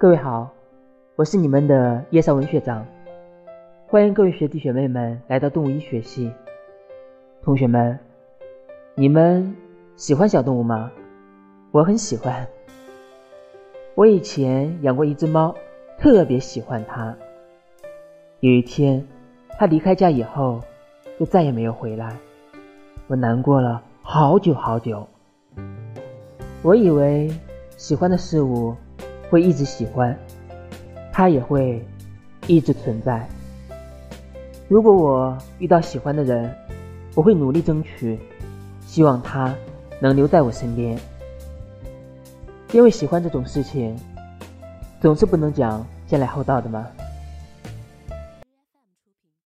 各位好，我是你们的叶绍文学长，欢迎各位学弟学妹们来到动物医学系。同学们，你们喜欢小动物吗？我很喜欢。我以前养过一只猫，特别喜欢它。有一天，它离开家以后，就再也没有回来，我难过了好久好久。我以为喜欢的事物。会一直喜欢，他也会一直存在。如果我遇到喜欢的人，我会努力争取，希望他能留在我身边。因为喜欢这种事情，总是不能讲先来后到的嘛。